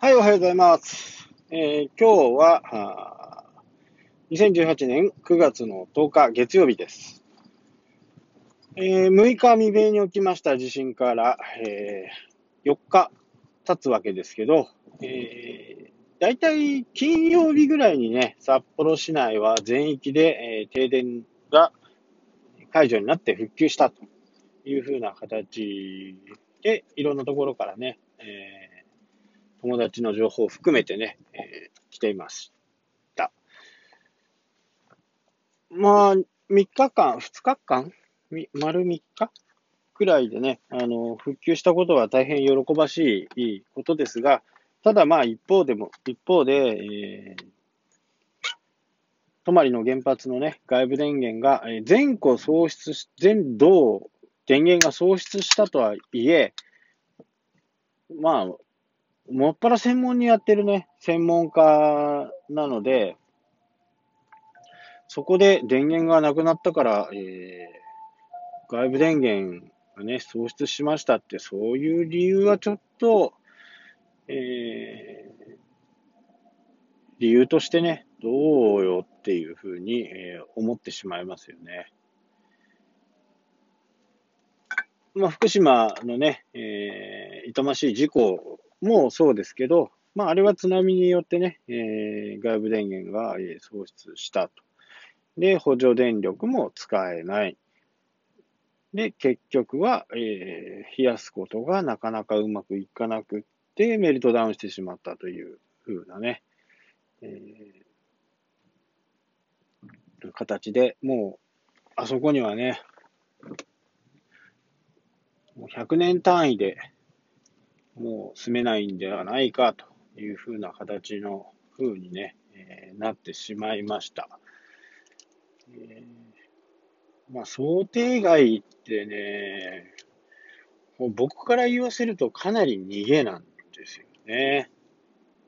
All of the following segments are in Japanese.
はい、おはようございます。えー今日は、2018年9月の10日月曜日です。えー6日未明に起きました地震から、えー4日経つわけですけど、えー、大体金曜日ぐらいにね、札幌市内は全域で、えー停電が解除になって復旧したというふうな形で、いろんなところからね、えー友達の情報を含めてね、えー来ていました。まあ、3日間、2日間？丸3日？くらいでね、あの、復旧したことは大変喜ばしいいいことですが、ただまあ一方でも、一方で、えー泊の原発のね、外部電源が、えー全戸喪失し、全道電源が喪失したとはいえ、まあ、もっぱら専門にやってるね、専門家なので、そこで電源がなくなったから、えー外部電源がね、喪失しましたって、そういう理由はちょっと、えー理由としてね、どうよっていうふうに、えー思ってしまいますよね。まあ、福島のね、えー痛ましい事故もそうですけど、まあ、あれは津波によってね、えー外部電源が喪失したと。で、補助電力も使えない。で、結局は、えー冷やすことがなかなかうまくいかなくって、メルトダウンしてしまったというふうなね、えー形で、もう、あそこにはね、もう100年単位でもう住めないんではないかというふうな形の風にね、えーなってしまいました。えーまあ、想定外ってね、もう僕から言わせるとかなり逃げなんですよね。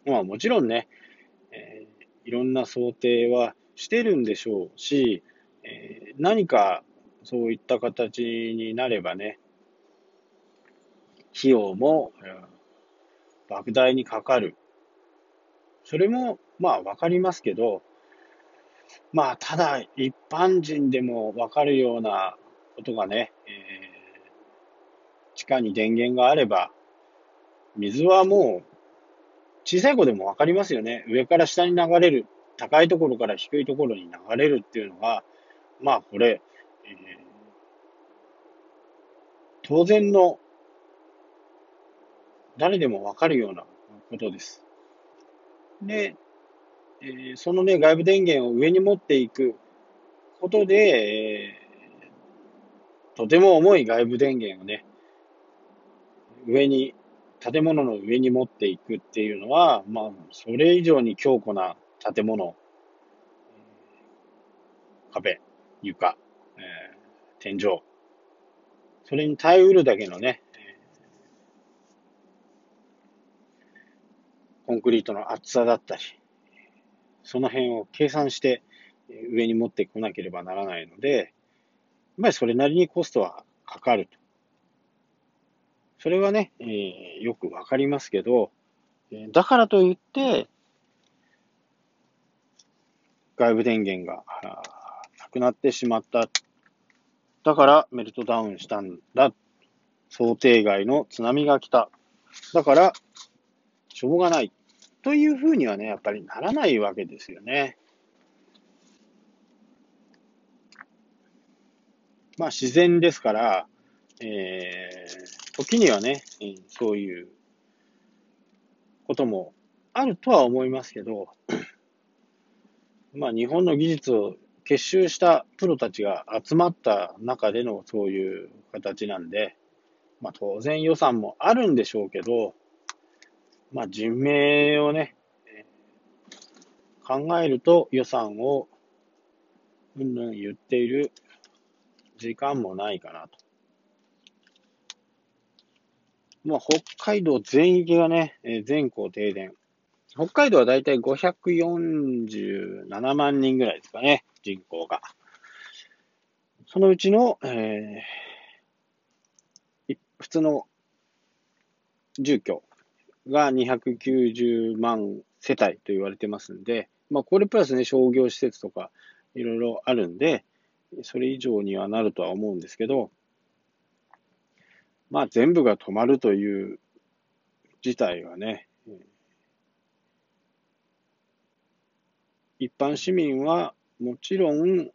まあもちろんね、えーいろんな想定はしてるんでしょうし、えー何かそういった形になればね、費用も、うん莫大にかかる。それも、まあ、わかりますけど、まあ、ただ、一般人でもわかるようなことがね、えー地下に電源があれば、水はもう、小さい子でもわかりますよね。上から下に流れる、高いところから低いところに流れるっていうのは、まあ、これ、えー当然の誰でもわかるようなことです。で、えーそのね、外部電源を上に持っていくことで、えーとても重い外部電源をね、上に、建物の上に持っていくっていうのは、まあ、それ以上に強固な建物、壁、床、えー天井、それに耐えうるだけのね、コンクリートの厚さだったり、その辺を計算して上に持ってこなければならないので、やっぱりそれなりにコストはかかると。それはね、えーよくわかりますけど、だからといって、外部電源がなくなってしまった。だからメルトダウンしたんだ。想定外の津波が来た。だから、しょうがない。というふうにはね、やっぱりならないわけですよね。まあ自然ですから、えー、時にはね、えーそういうこともあるとは思いますけど、まあ日本の技術を結集したプロたちが集まった中でのそういう形なんで、まあ当然予算もあるんでしょうけど、まあ人命をね、考えると予算をうんぬん言っている時間もないかなと。まあ、北海道全域がね、え全校停電。北海道はだいたい547万人ぐらいですかね、人口が。そのうちの、えー普通の住居が290万世帯と言われてますんで、まあ、これプラスね、商業施設とかいろいろあるんで、それ以上にはなるとは思うんですけど、まあ、全部が止まるという事態はね、一般市民はもちろん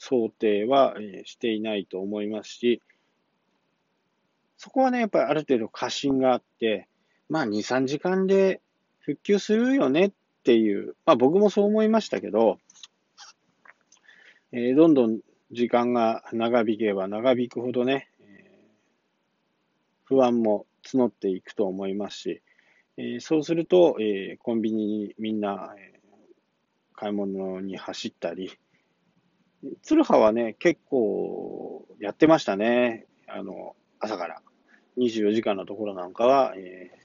想定はしていないと思いますし、そこはね、やっぱりある程度過信があって、まあ2、3時間で復旧するよねっていう、まあ僕もそう思いましたけど、えー、どんどん時間が長引けば長引くほどね、えー、不安も募っていくと思いますし、えー、そうすると、えコンビニにみんな、え買い物に走ったり、鶴葉はね、結構やってましたね。あの、朝から。24時間のところなんかは、えー、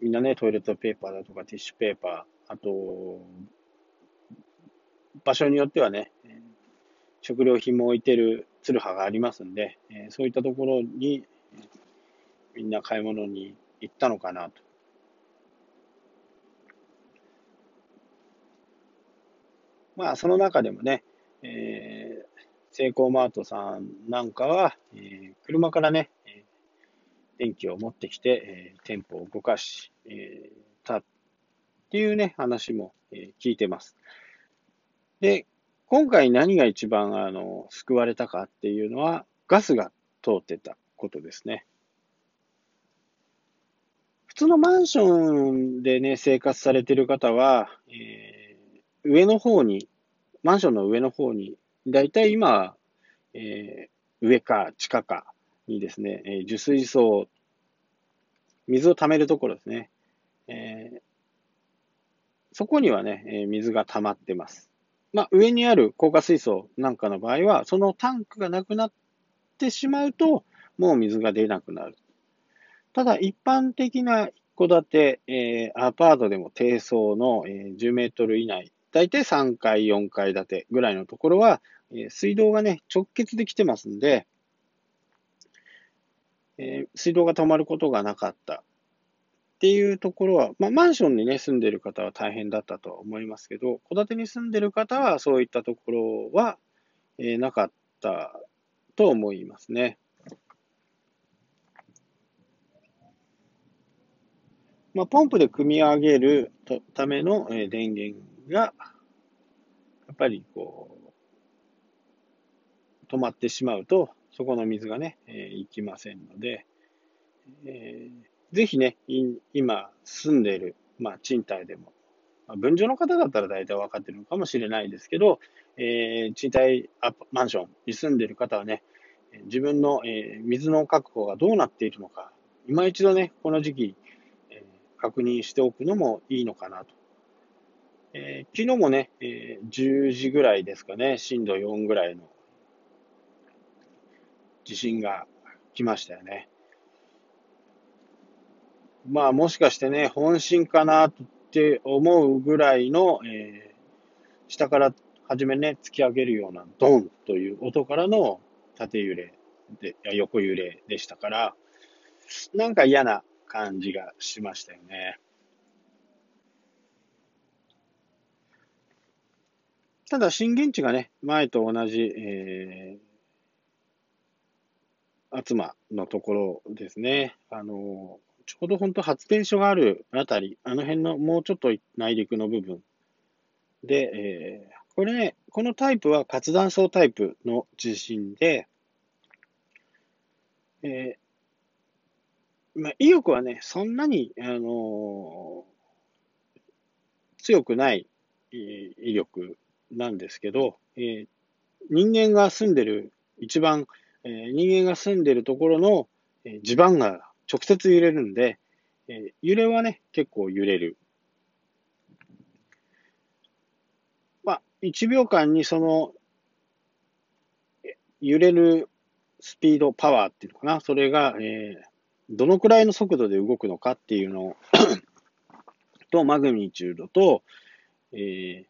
みんなね、トイレットペーパーだとかティッシュペーパー、あと、場所によってはね、食料品も置いてる鶴葉がありますんで、そういったところに、みんな買い物に行ったのかなと。まあ、その中でもね、えー、セイコーマートさんなんかは、えー、車からね、電気を持ってきて、えー、店舗を動かし、えー、たっていうね、話も、え、聞いてます。で、今回何が一番あの救われたかっていうのは、ガスが通ってたことですね。普通のマンションでね、生活されてる方は、えー、上の方に、マンションの上の方に、だいたい今、えー、上か地下かにですね、えー、受水槽、水を溜めるところですね。えー、そこにはね、えー、水が溜まってます。まあ、上にある高架水槽なんかの場合は、そのタンクがなくなってしまうと、もう水が出なくなる。ただ、一般的な一戸建て、えー、アパートでも低層の、えー、10メートル以内、だいたい3階、4階建てぐらいのところは、えー、水道がね、直結できてますんで、えー、水道が止まることがなかったっていうところは、まあ、マンションにね、住んでる方は大変だったとは思いますけど、戸建てに住んでる方はそういったところは、えー、なかったと思いますね。まあ、ポンプで組み上げるための、電源が、やっぱりこう、止まってしまうと、そこの水がね、えー、行きませんので、えー、ぜひね、今住んでいる、まあ、賃貸でも、まあ、分譲の方だったら大体分かってるのかもしれないですけど、えー、賃貸アマンションに住んでいる方はね、自分の、えー、水の確保がどうなっているのか、今一度ね、この時期、えー、確認しておくのもいいのかなと。えー、昨日もね、えー、10時ぐらいですかね、震度4ぐらいの地震が来ましたよね。まあもしかしてね、本震かなって思うぐらいの、えー、下から初めね、突き上げるようなドンという音からの縦揺れで、横揺れでしたから、なんか嫌な感じがしましたよね。ただ震源地がね、前と同じ、えー、厚間のところですね。あの、ちょうど本当発電所があるあたり、あの辺のもうちょっと内陸の部分で、えー、これね、このタイプは活断層タイプの地震で、えー、まあ、威力はね、そんなに、あのー、強くない威力なんですけど、えー、人間が住んでる一番え人間が住んでるところの、え地盤が直接揺れるんで、え揺れはね、結構揺れる。まあ、1秒間にその、揺れるスピード、パワーっていうのかな、それが、え、どのくらいの速度で動くのかっていうのを と、マグニチュードと、えー、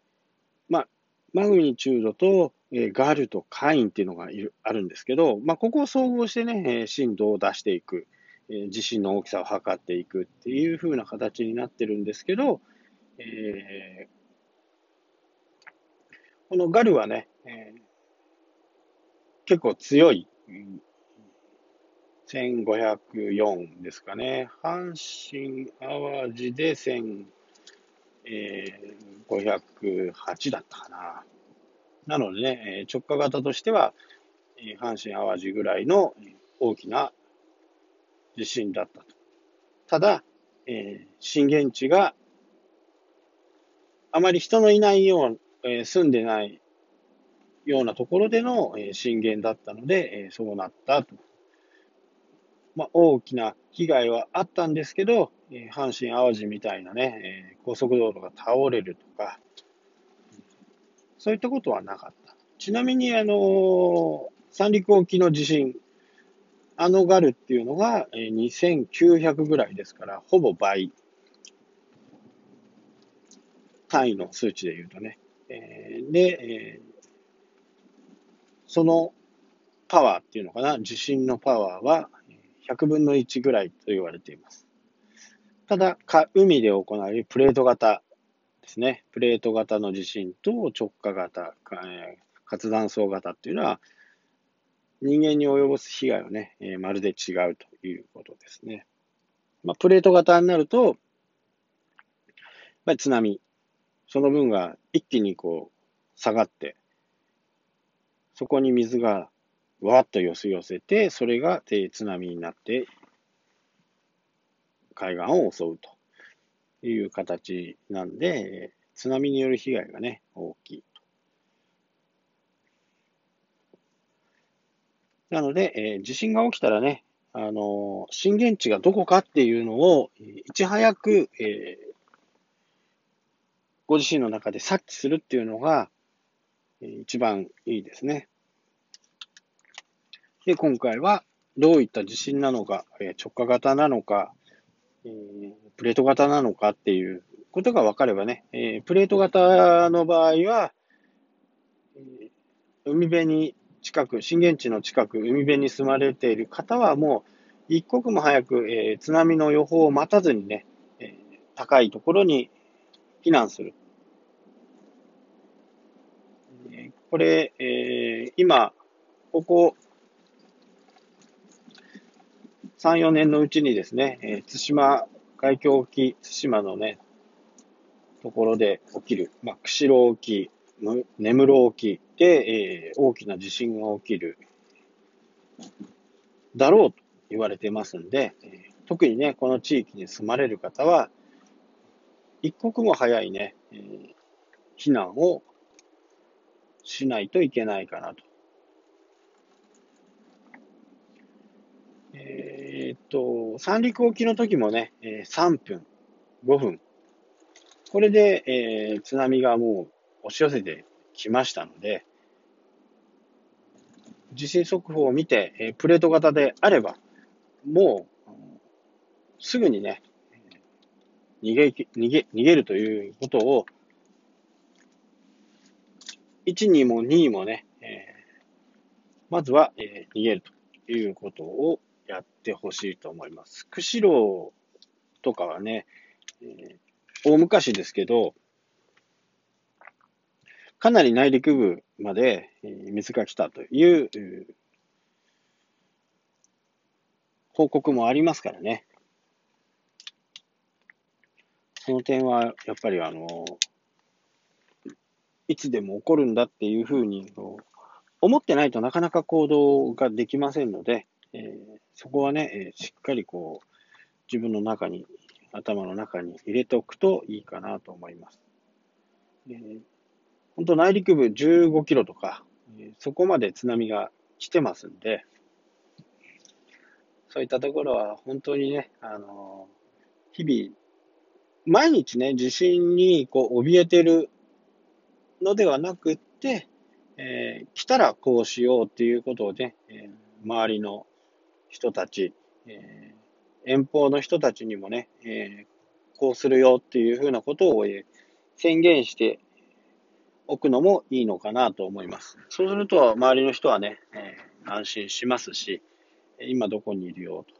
まあ、マグニチュードと、え、ガルとカインっていうのがいるあるんですけど、まあ、ここを総合してね、えー、震度を出していく、え地震の大きさを測っていくっていう風な形になってるんですけど、えー、このガルはね、えー、結構強い、1504ですかね。阪神淡路で1508だったかな。なのでね、直下型としては、阪神淡路ぐらいの大きな地震だったと。ただ、震源地があまり人のいないよう、えー、住んでないようなところでの、震源だったので、そうなったと。まあ、大きな被害はあったんですけど、阪神淡路みたいなね、高速道路が倒れるとか、そういったことはなかった。ちなみに、あの、三陸沖の地震、あのガルっていうのが2900ぐらいですから、ほぼ倍。単位の数値で言うとね。えー、で、えー、そのパワーっていうのかな、地震のパワーは100分の1ぐらいと言われています。ただ、海で行われるプレート型ですね。プレート型の地震と直下型、活断層型っていうのは、人間に及ぼす被害はね、えー、まるで違うということですね。まあ、プレート型になると、まあ、津波、その分が一気にこう下がって、そこに水がわーっと寄せ寄せて、それが津波になって、海岸を襲うという形なんで、津波による被害がね、大きい。なので、えー、地震が起きたらね、あのー、震源地がどこかっていうのを、いち早く、えー、ご自身の中で察知するっていうのが、えー、一番いいですね。で、今回はどういった地震なのか、え直下型なのか、えプレート型なのかっていうことが分かればね、えプレート型の場合は、え海辺に近く、震源地の近く、海辺に住まれている方はもう、一刻も早く、えー、津波の予報を待たずにね、え、高いところに避難する。これ、え、今、ここ3、4年のうちにですね、えー、対馬海峡沖、対馬のね、ところで起きる、まあ、釧路沖、根室沖で、えー、大きな地震が起きるだろうと言われてますんで、えー、特にね、この地域に住まれる方は、一刻も早いね、えー、避難をしないといけないかなと。えー、っと、三陸沖の時もね、3分、5分。これで、えー、津波がもう押し寄せてきましたので、地震速報を見て、えプレート型であれば、もう、すぐにね、逃げ、逃げ、逃げるということを、1、2も2にもね、えー、まずは、えー、逃げるということをやってほしいと思います。釧路とかはね、えー、大昔ですけど、かなり内陸部まで水が来たという報告もありますからね。その点は、やっぱりあの、いつでも起こるんだっていうふうに思ってないとなかなか行動ができませんので、えー、そこはね、えしっかりこう、自分の中に、頭の中に入れておくといいかなと思います。えー本当内陸部15キロとか、えそこまで津波が来てますんで、そういったところは本当にね、あの、日々、毎日ね、地震にこう怯えてるのではなくって、えー、来たらこうしようっていうことをね、えー、周りの人たち、えー、遠方の人たちにもね、えこうするよっていうふうなことを、宣言しておくのもいいのかなと思います。そうすると、周りの人はね、え、安心しますし、今どこにいるよと。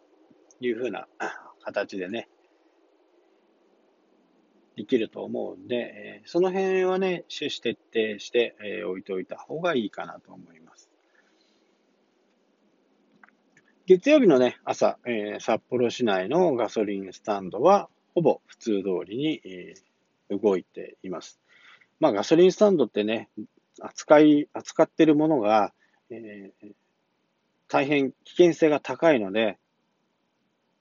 いうふうな形でね、できると思うんで、えその辺はね、趣旨徹底して、え置いておいた方がいいかなと思います。月曜日のね、朝、えー、札幌市内のガソリンスタンドは、ほぼ普通通りに、えー、動いています。まあ、ガソリンスタンドってね、扱い、扱ってるものが、えー、大変危険性が高いので、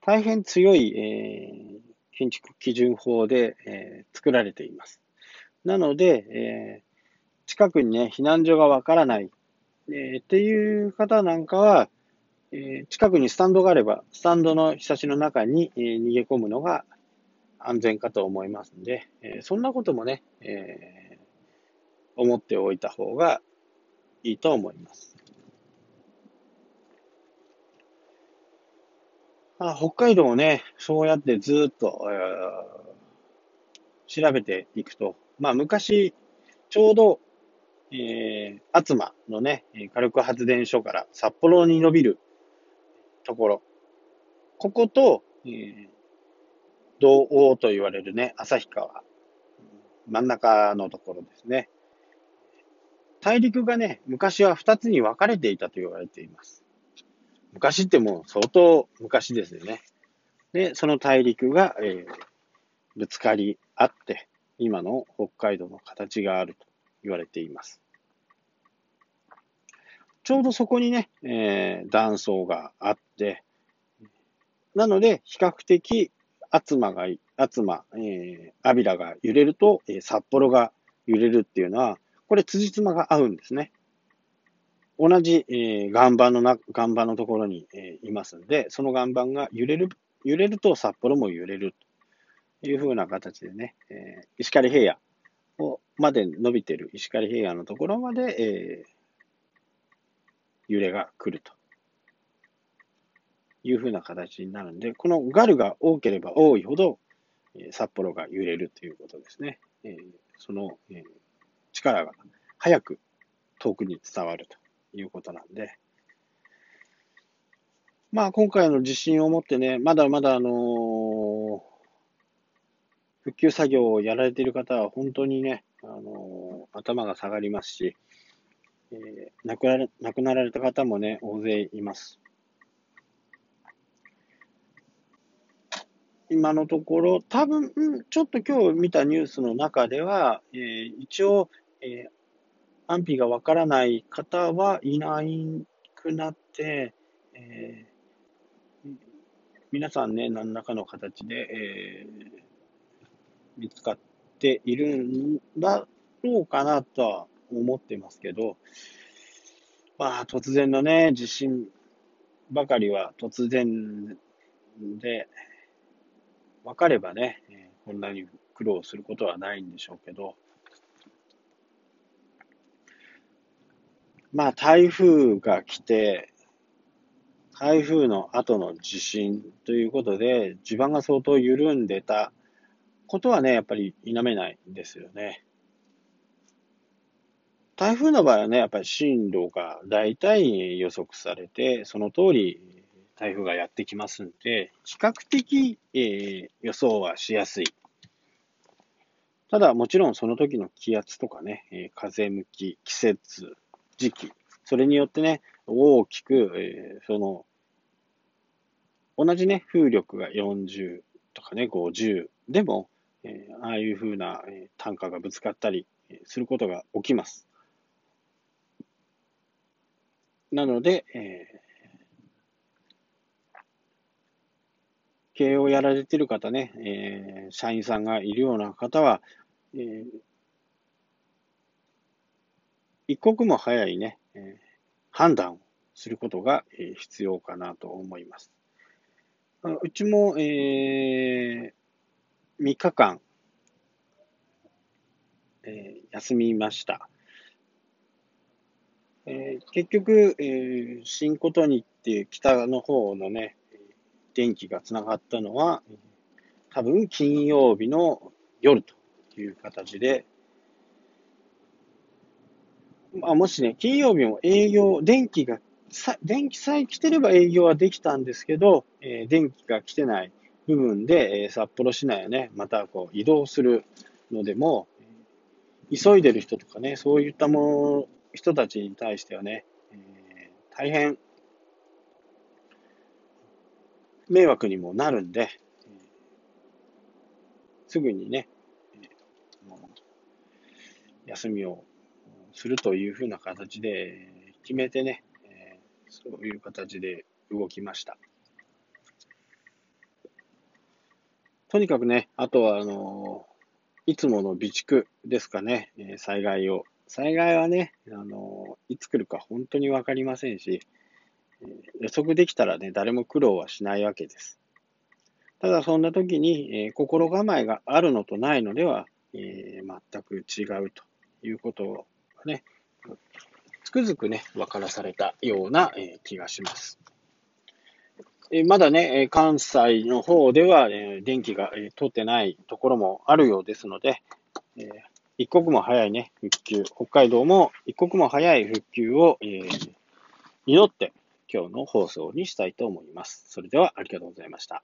大変強い、えー、建築基準法で、えー、作られています。なので、えー、近くにね、避難所がわからない、えー、っていう方なんかは、え、近くにスタンドがあれば、スタンドのひさしの中に、え、逃げ込むのが安全かと思いますので、え、そんなこともね、えー、思っておいた方がいいと思います。あ北海道をね、そうやってずっと、調べていくと、まあ昔、ちょうど、えー、厚間のね、火力発電所から札幌に伸びるところ、ここと、えー、道央と言われるね、旭川、真ん中のところですね。大陸がね、昔は二つに分かれていたと言われています。昔ってもう相当昔ですよね。で、その大陸が、えー、ぶつかり合って、今の北海道の形があると言われています。ちょうどそこにね、えー、断層があって、なので、比較的、厚間が、厚間、えー、アビラが揺れると、えー、札幌が揺れるっていうのは、これ、辻褄が合うんですね。同じ、えー、岩盤のな、岩盤のところに、えー、いますんで、その岩盤が揺れる、揺れると札幌も揺れるというふうな形でね、えー、石狩平野をまで伸びてる石狩平野のところまで、えー、揺れが来るというふうな形になるんで、このガルが多ければ多いほど、え、札幌が揺れるということですね。え、その、え、力が早く遠くに伝わるということなんで、まあ今回の地震をもってね、まだまだあの、復旧作業をやられている方は本当にね、あの、頭が下がりますし、えー、亡くなら亡くなられた方もね、大勢います。今のところ、多分、ちょっと今日見たニュースの中では、えー、一応、えー、安否がわからない方はいないくなって、えー、皆さんね、何らかの形で、えー、見つかっているんだろうかなとは思ってますけど、まあ、突然のね、地震ばかりは突然で、分かればね、こんなに苦労することはないんでしょうけど、まあ、台風が来て、台風の後の地震ということで、地盤が相当緩んでたことはね、やっぱり否めないんですよね。台風の場合はね、やっぱり進路が大体予測されて、その通り台風がやってきますんで、比較的、えー、予想はしやすい。ただ、もちろんその時の気圧とかね、え、風向き、季節、時期、それによってね、大きく、えー、その、同じね、風力が40とかね、50でも、えー、ああいう風な、え、単価がぶつかったりすることが起きます。なので、えー、経営をやられている方ね、えー、社員さんがいるような方は、えー、一刻も早いね、えー、判断をすることが、必要かなと思います。うちも、えー、3日間、えー、休みました。えー、結局、えー、新琴にっていう北の方のね、電気がつながったのは、多分金曜日の夜という形で、まあ、もしね、金曜日も営業、電気がさ電気さえ来てれば営業はできたんですけど、えー、電気が来てない部分で、え、札幌市内をね、またこう移動するのでも、急いでる人とかね、そういったもの、人たちに対してはね、えー、大変迷惑にもなるんで、すぐにね、休みをするというふうな形で決めてね、そういう形で動きました。とにかくね、あとは、あの、いつもの備蓄ですかね、災害を。災害はね、あの、いつ来るか本当にわかりませんし、予測できたらね、誰も苦労はしないわけです。ただそんな時に、えー、心構えがあるのとないのでは、えー、全く違うということがね、つくづくね、分からされたような、えー、気がします。えまだね、関西の方では、え電気が、え通ってないところもあるようですので、え一刻も早いね、復旧、北海道も一刻も早い復旧を、え祈って今日の放送にしたいと思います。それではありがとうございました。